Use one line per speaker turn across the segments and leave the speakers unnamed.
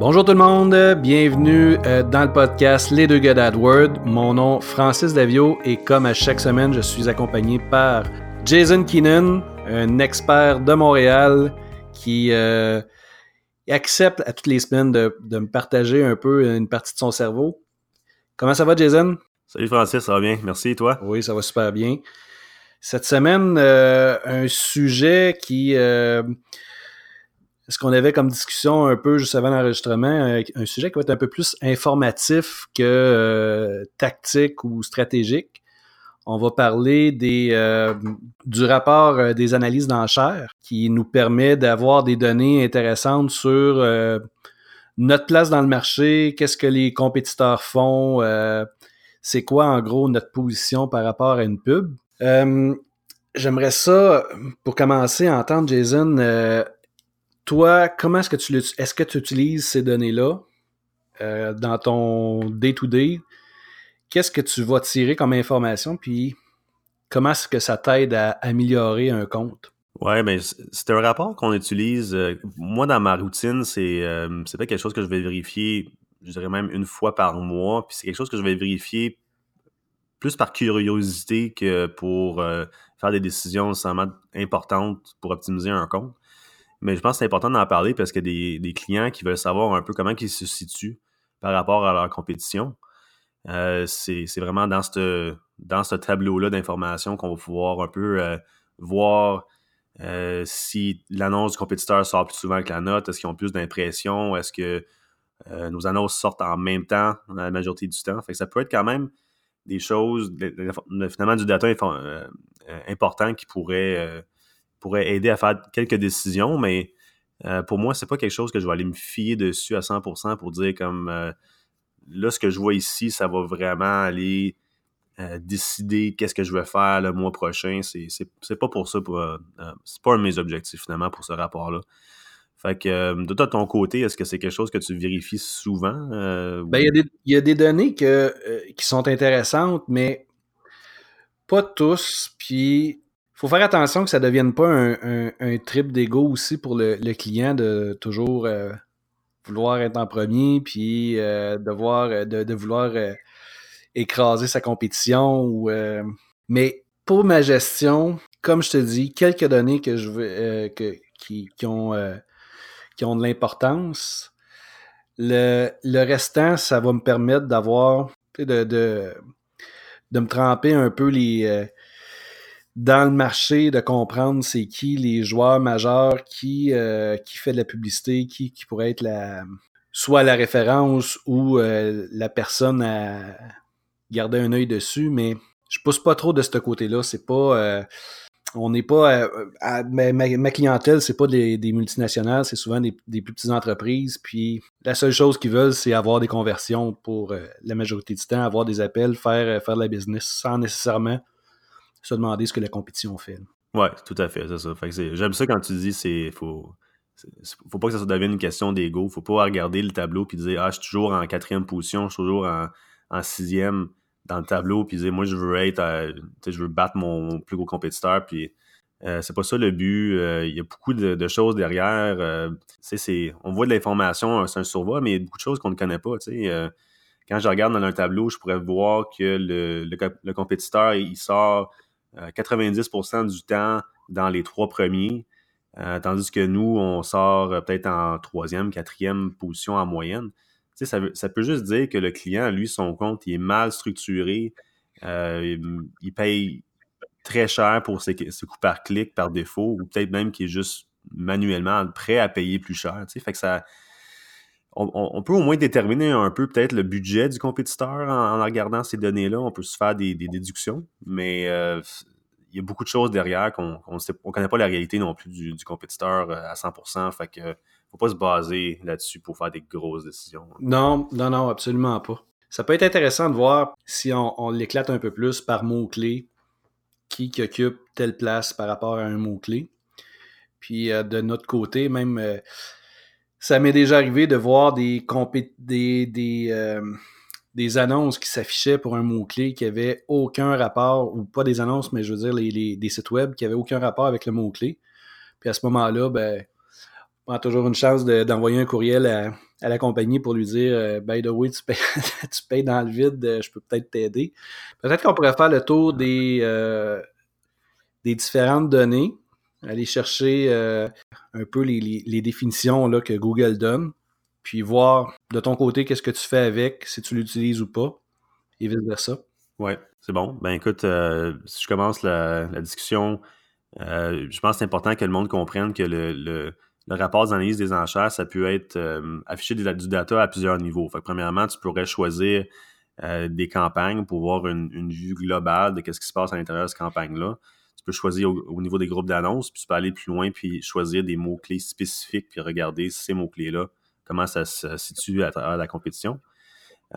Bonjour tout le monde, bienvenue euh, dans le podcast Les deux gars d'AdWord. Mon nom Francis Davio et comme à chaque semaine, je suis accompagné par Jason Keenan, un expert de Montréal qui euh, accepte à toutes les semaines de, me partager un peu une partie de son cerveau. Comment ça va Jason?
Salut Francis, ça va bien, merci et toi?
Oui, ça va super bien. Cette semaine, euh, un sujet qui ce qu'on avait comme discussion un peu juste avant l'enregistrement, un, sujet qui va être un peu plus informatif que euh, tactique ou stratégique. On va parler des, euh, du rapport euh, des analyses d'enchères qui nous permet d'avoir des données intéressantes sur notre place dans le marché, qu'est-ce que les compétiteurs font, c'est quoi en gros notre position par rapport à une pub. J'aimerais ça, pour commencer, entendre Jason toi, comment est-ce que tu est-ce que tu utilises ces données-là euh, dans ton day-to-day? Qu'est-ce que tu vas tirer comme information? Puis comment est-ce que ça t'aide à améliorer un compte?
Ouais, mais c'est un rapport qu'on utilise. Euh, moi, dans ma routine, c'est euh, pas quelque chose que je vais vérifier, je dirais même une fois par mois. Puis c'est quelque chose que je vais vérifier plus par curiosité que pour faire des décisions nécessairement importantes pour optimiser un compte. Mais je pense que c'est important d'en parler parce y a des, clients qui veulent savoir un peu comment ils se situent par rapport à leur compétition. Euh, c'est vraiment dans ce dans ce tableau-là d'informations qu'on va pouvoir un peu euh, voir euh, si l'annonce du compétiteur sort plus souvent que la note, est-ce qu'ils ont plus d'impressions, est-ce que nos annonces sortent en même temps la majorité du temps. Fait que ça peut être quand même des choses, finalement du data important qui pourrait pourrait aider à faire quelques décisions, mais euh, pour moi, c'est pas quelque chose que je vais aller me fier dessus à 100% pour dire comme euh, là, ce que je vois ici, ça va vraiment aller euh, décider qu'est-ce que je vais faire le mois prochain. C'est pas pour ça, c'est pas un de mes objectifs finalement pour ce rapport-là. Fait que de toi, ton côté, est-ce que c'est quelque chose que tu vérifies souvent?
ben, il y, a des données qui sont intéressantes, mais pas tous. Puis faut faire attention que ça ne devienne pas un, trip d'ego aussi pour le, client de toujours euh, vouloir être en premier, puis euh, euh, de, vouloir écraser sa compétition. Mais pour ma gestion, comme je te dis, quelques données que je veux, qui, ont, qui ont de l'importance. Le, restant, ça va me permettre d'avoir, de, de, me tremper un peu les dans le marché de comprendre c'est qui les joueurs majeurs, qui, euh, qui fait de la publicité, qui, qui pourrait être la soit la référence ou euh, la personne à garder un œil dessus, mais je pousse pas trop de ce côté-là. C'est pas. Euh, on n'est pas. ma, ma, clientèle, c'est pas des, multinationales, c'est souvent des, des, plus petites entreprises. Puis la seule chose qu'ils veulent, c'est avoir des conversions pour la majorité du temps, avoir des appels, faire, faire de la business sans nécessairement se demander ce que la compétition fait.
Oui, tout à fait, c'est ça. j'aime ça quand tu dis c'est faut faut pas que ça devienne une question d'ego. Faut pas regarder le tableau puis dire Ah, je suis toujours en quatrième position, je suis toujours en, sixième dans le tableau, puis dire moi je veux être je veux battre mon, plus gros compétiteur, puis euh, c'est pas ça le but. Euh, il y a beaucoup de, choses derrière. Euh, c'est, on voit de l'information, c'est un survol, mais il y a beaucoup de choses qu'on ne connaît pas. quand je regarde dans un tableau, je pourrais voir que le compétiteur, il sort 90% euh, du temps dans les trois premiers, euh, tandis que nous, on sort euh, peut-être en troisième, quatrième position en moyenne. Ça, peut juste dire que le client, lui, son compte, il est mal structuré, il paye très cher pour ses, coûts par clic par défaut, ou peut-être même qu'il est juste manuellement prêt à payer plus cher. Fait que ça, on, peut au moins déterminer un peu peut-être le budget du compétiteur en, regardant ces données-là. On peut se faire des, déductions, mais euh, il y a beaucoup de choses derrière qu'on ne connaît pas la réalité non plus du, compétiteur euh, à 100%. Fait que faut pas se baser là-dessus pour faire des grosses décisions.
Non, non, non, absolument pas. Ça peut être intéressant de voir si on, l'éclate un peu plus par mot-clé, qui, occupe telle place par rapport à un mot-clé. Puis euh, de notre côté, même ça m'est déjà arrivé de voir euh, des annonces qui s'affichaient pour un mot-clé qui avait aucun rapport, ou pas des annonces, mais je veux dire les, des sites web qui n'avaient aucun rapport avec le mot-clé. Puis à ce moment-là, ben, prends toujours une chance d'envoyer un courriel à, la compagnie pour lui dire euh, By the way, tu payes, dans le vide, euh, je peux peut-être t'aider. Peut-être qu'on pourrait faire le tour des, euh, des différentes données, aller chercher un peu les, définitions là, que Google donne, puis voir de ton côté qu'est-ce que tu fais avec, si tu l'utilises ou pas, et vice-versa.
Ouais, c'est bon. Ben écoute, si je commence la, discussion, je pense que c'est important que le monde comprenne que le le rapport d'analyse des enchères, ça peut être euh, affiché du data à plusieurs niveaux. Fait premièrement, tu pourrais choisir euh, des campagnes pour voir une, vue globale de ce qui se passe à l'intérieur de cette campagne-là. Tu peux choisir au, niveau des groupes d'annonces, puis tu peux aller plus loin, puis choisir des mots-clés spécifiques, puis regarder ces mots-clés-là, comment ça se situe à travers la compétition.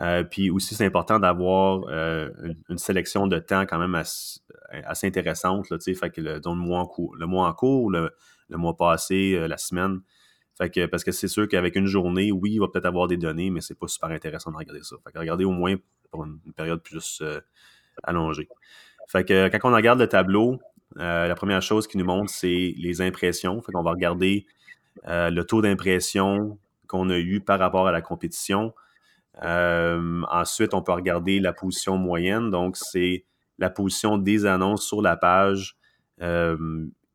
Euh, puis aussi, c'est important d'avoir une, sélection de temps quand même assez, intéressante. Là, fait que le, mois en cours, le mois en cours, le, le passé, euh, la semaine. Fait que, parce que c'est sûr qu'avec une journée, oui, il va peut-être avoir des données, mais c'est pas super intéressant de regarder ça. Fait que regarder au moins pour une, période plus euh, allongée. Fait que quand on regarde le tableau, euh, la première chose qui nous montre, c'est les impressions. Fait qu'on va regarder le taux d'impression qu'on a eu par rapport à la compétition. ensuite, on peut regarder la position moyenne. Donc, c'est la position des annonces sur la page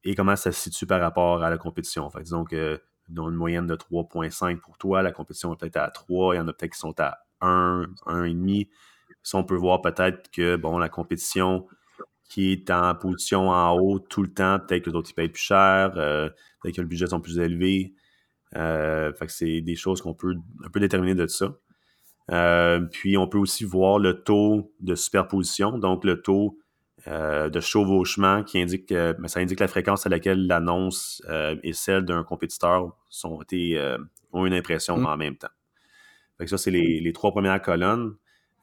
et comment ça se situe par rapport à la compétition. Fait disons que dans une moyenne de 3.5 pour toi, la compétition est peut-être à 3, il y en a peut-être qui sont à 1, 1,5. Si on peut voir peut-être que bon, la compétition qui est en position en haut tout le temps, peut-être que les autres ils payent plus cher, euh, peut-être que le budget sont plus élevés. Euh, fait que c'est des choses qu'on peut un peu déterminer de ça. Euh, puis on peut aussi voir le taux de superposition, donc le taux de chevauchement qui indique que ben, ça indique la fréquence à laquelle l'annonce et celle d'un compétiteur sont été, ont une impression mm. en même temps. ça, c'est les, trois premières colonnes.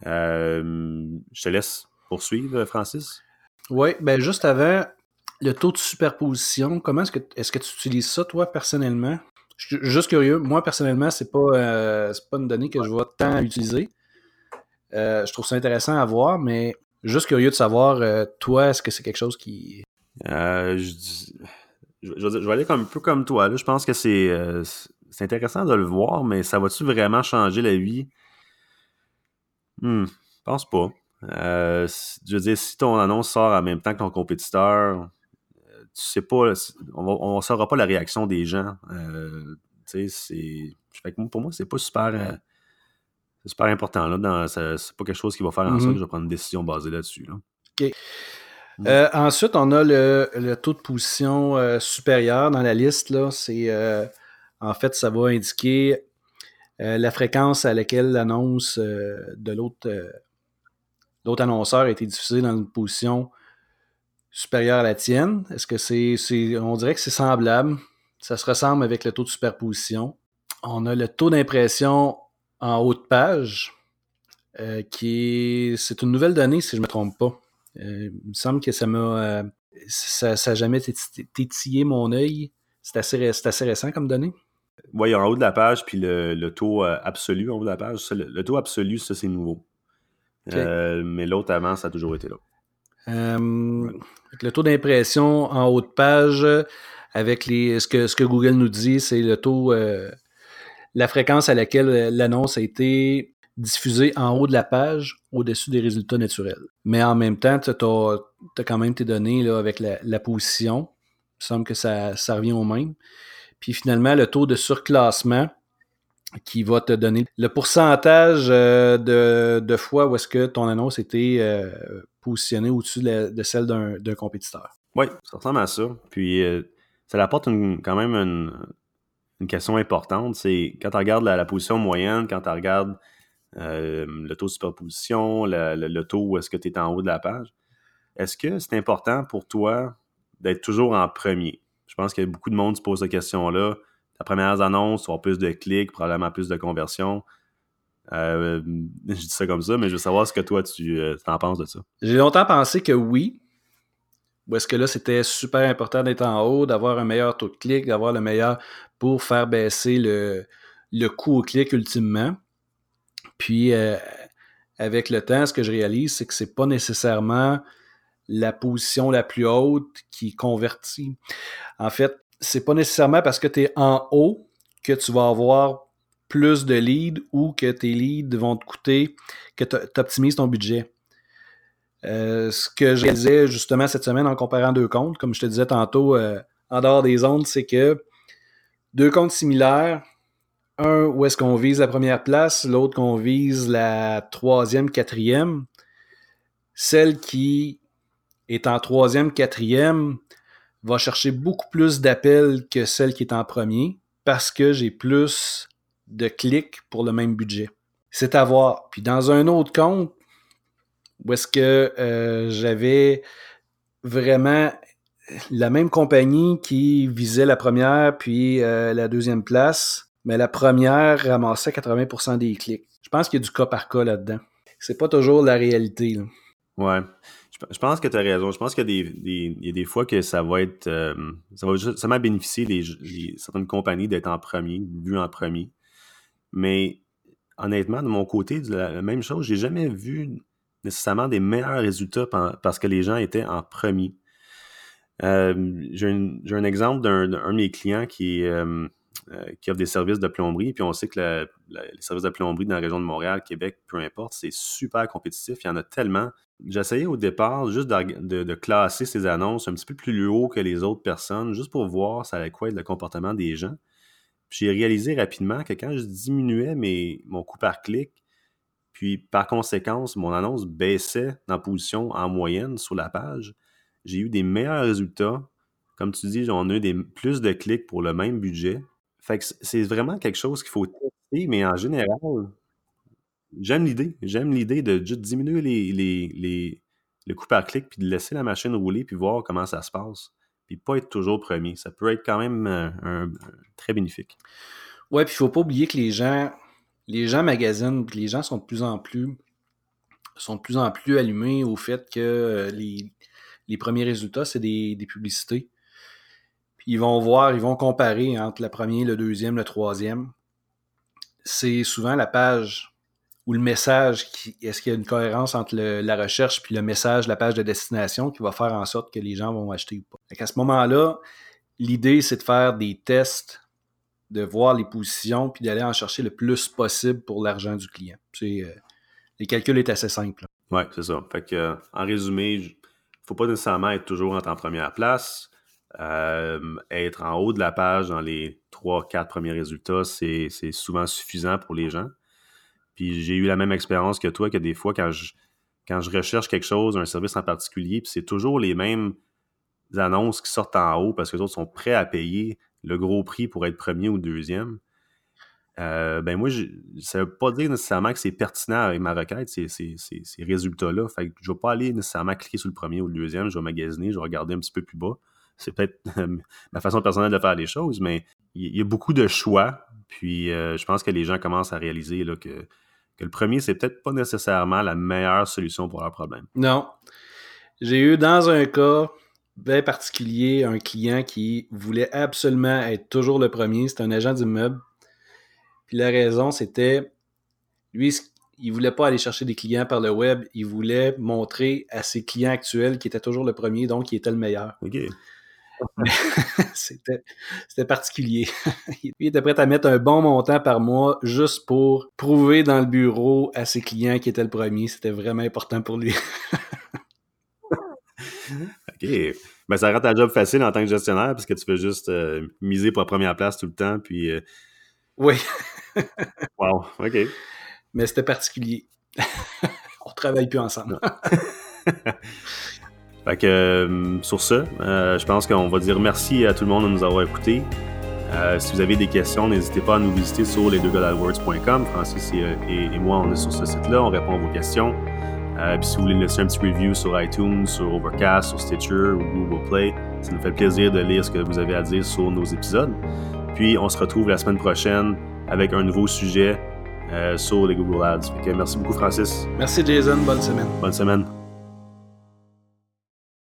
je te laisse poursuivre, Francis.
Oui, ben juste avant, le taux de superposition, comment est-ce que est-ce que tu utilises ça, toi, personnellement? Je suis juste curieux. Moi, personnellement, c'est pas, pas une donnée que je vois tant utiliser. je trouve ça intéressant à voir, mais Juste curieux de savoir, euh, toi, est-ce que c'est quelque chose qui.
Euh, je, vais aller un peu comme toi. Je pense que euh, c'est intéressant de le voir, mais ça va-tu vraiment changer la vie? Hmm, je pense pas. Je veux dire, si ton annonce sort en même temps que ton compétiteur, tu sais pas, on ne saura pas la réaction des gens. tu sais, pour moi, c'est pas super c'est super important. Là, c'est pas quelque chose qui va faire en sorte mm-hmm. que je vais prendre une décision basée là-dessus.
OK. Mm. Euh, ensuite, on a le, taux de position euh, supérieur dans la liste. Là, c'est, euh, en fait, ça va indiquer la fréquence à laquelle l'annonce de l'autre, l'autre annonceur a été diffusée dans une position supérieure à la tienne. Est-ce que c'est, on dirait que c'est semblable. Ça se ressemble avec le taux de superposition. On a le taux d'impression en haut de page, euh, qui est, c'est une nouvelle donnée, si je ne me trompe pas. Euh, il me semble que ça m'a. Euh, ça n'a jamais tétillé mon œil. C'est assez, assez, récent comme donnée.
Oui, en haut de la page, puis le, taux absolu en haut de la page. le, taux absolu, ça, c'est nouveau. Mais l'autre avant, ça a toujours été là.
Le taux d'impression en haut de page, avec les, ce, que, ce que Google nous dit, c'est le taux la fréquence à laquelle euh, l'annonce a été diffusée en haut de la page au-dessus des résultats naturels. Mais en même temps, tu as, quand même tes données là, avec la, position. Il semble que ça, ça revient au même. Puis finalement, le taux de surclassement qui va te donner le pourcentage euh, de, fois où est-ce que ton annonce été euh, positionnée au-dessus de, celle d'un compétiteur.
Oui, ça ressemble à ça. Puis ça apporte quand même une, une question importante, c'est quand tu regardes la, position moyenne, quand tu regardes euh, le taux de superposition, le, taux où est-ce que tu es en haut de la page, est-ce que c'est important pour toi d'être toujours en premier? Je pense que beaucoup de monde se pose cette question-là. Ta première annonce, tu plus de clics, probablement plus de conversions. Euh, je dis ça comme ça, mais je veux savoir ce que toi, tu euh, en penses de ça.
J'ai longtemps pensé que oui, ou est-ce que là, c'était super important d'être en haut, d'avoir un meilleur taux de clic, d'avoir le meilleur pour faire baisser le, le coût au clic ultimement. Puis, euh, avec le temps, ce que je réalise, c'est que c'est pas nécessairement la position la plus haute qui convertit. En fait, c'est pas nécessairement parce que tu es en haut que tu vas avoir plus de leads ou que tes leads vont te coûter, que tu optimises ton budget. Euh, ce que je disais justement cette semaine en comparant deux comptes, comme je te disais tantôt euh, en dehors des ondes, c'est que deux comptes similaires, un où est-ce qu'on vise la première place, l'autre qu'on vise la troisième, quatrième. Celle qui est en troisième, quatrième va chercher beaucoup plus d'appels que celle qui est en premier parce que j'ai plus de clics pour le même budget. C'est à voir. Puis dans un autre compte, où est-ce que euh, j'avais vraiment la même compagnie qui visait la première puis euh, la deuxième place, mais la première ramassait 80% des clics. Je pense qu'il y a du cas par cas là-dedans. C'est pas toujours la réalité.
Ouais. Je pense que tu as raison. Je pense qu'il y, y, a des fois que ça va être. Euh, ça va justement bénéficier des, certaines compagnies d'être en premier, vu en premier. Mais honnêtement, de mon côté, la, même chose, j'ai jamais vu nécessairement des meilleurs résultats parce que les gens étaient en premier. Euh, j'ai un, exemple d'un de mes clients qui, euh, euh, qui offre des services de plomberie, puis on sait que les services de plomberie dans la région de Montréal, Québec, peu importe, c'est super compétitif. Il y en a tellement. J'essayais au départ juste de, classer ces annonces un petit peu plus haut que les autres personnes, juste pour voir ça allait quoi être le comportement des gens. Puis j'ai réalisé rapidement que quand je diminuais mes, mon coût par clic, puis par conséquence, mon annonce baissait en position en moyenne sur la page, j'ai eu des meilleurs résultats. Comme tu dis, on a eu des, plus de clics pour le même budget. Fait que c'est vraiment quelque chose qu'il faut tester, mais en général, j'aime l'idée. J'aime l'idée de juste diminuer les, les, le coût par clic, puis de laisser la machine rouler, puis voir comment ça se passe. Puis pas être toujours premier. Ça peut être quand même euh, un, très bénéfique.
Ouais, puis il faut pas oublier que les gens, les gens magasinent, puis les gens sont de plus en plus sont de plus en plus allumés au fait que euh, les, les premiers résultats, c'est des, des, publicités. Ils vont voir, ils vont comparer entre le premier, le deuxième, le troisième. C'est souvent la page ou le message, est-ce qu'il y a une cohérence entre la recherche puis le message, la page de destination qui va faire en sorte que les gens vont acheter ou pas. à ce moment-là, l'idée, c'est de faire des tests, de voir les positions, puis d'aller en chercher le plus possible pour l'argent du client. Euh, les calculs est assez simple.
Oui, c'est ça. Fait euh, en résumé, il ne faut pas nécessairement être toujours en première place. Euh, être en haut de la page dans les 3-4 premiers résultats, c'est souvent suffisant pour les gens. Puis j'ai eu la même expérience que toi, que des fois, quand je, quand je recherche quelque chose, un service en particulier, puis c'est toujours les mêmes annonces qui sortent en haut parce que les autres sont prêts à payer le gros prix pour être premier ou deuxième. Euh, ben moi, ça ne veut pas dire nécessairement que c'est pertinent avec ma requête, ces, ces, résultats-là. Fait que je ne vais pas aller nécessairement cliquer sur le premier ou le deuxième, je vais magasiner, je vais regarder un petit peu plus bas. C'est peut-être ma façon personnelle de faire les choses, mais il y, a beaucoup de choix. Puis euh, je pense que les gens commencent à réaliser là, que que le premier, c'est peut-être pas nécessairement la meilleure solution pour leur problème.
Non. J'ai eu dans un cas bien particulier un client qui voulait absolument être toujours le premier. C'était un agent d'immeuble. Puis la raison, c'était lui, il voulait pas aller chercher des clients par le web. Il voulait montrer à ses clients actuels qu'il était toujours le premier, donc il était le meilleur. c'était, particulier. il était prêt à mettre un bon montant par mois juste pour prouver dans le bureau à ses clients qu'il était le premier. C'était vraiment important pour lui.
OK. Ben, ça rend ta job facile en tant que gestionnaire parce que tu peux juste euh, miser pour la première place tout le temps. Puis, euh,
Oui.
wow. OK.
Mais c'était particulier. On travaille plus ensemble.
Fait que euh, sur ce, euh, je pense qu'on va dire merci à tout le monde de nous avoir écoutés. Euh, si vous avez des questions, n'hésitez pas à nous visiter sur lesdeuxgars.com. Francis et, moi, on est sur ce site-là, on répond à vos questions. puis si vous voulez laisser un petit review sur iTunes, sur Overcast, sur Stitcher ou Google Play, ça nous fait plaisir de lire ce que vous avez à dire sur nos épisodes. Puis on se retrouve la semaine prochaine avec un nouveau sujet sur les Google Ads. Fait que merci beaucoup, Francis.
Merci, Jason. Bonne semaine.
Bonne semaine.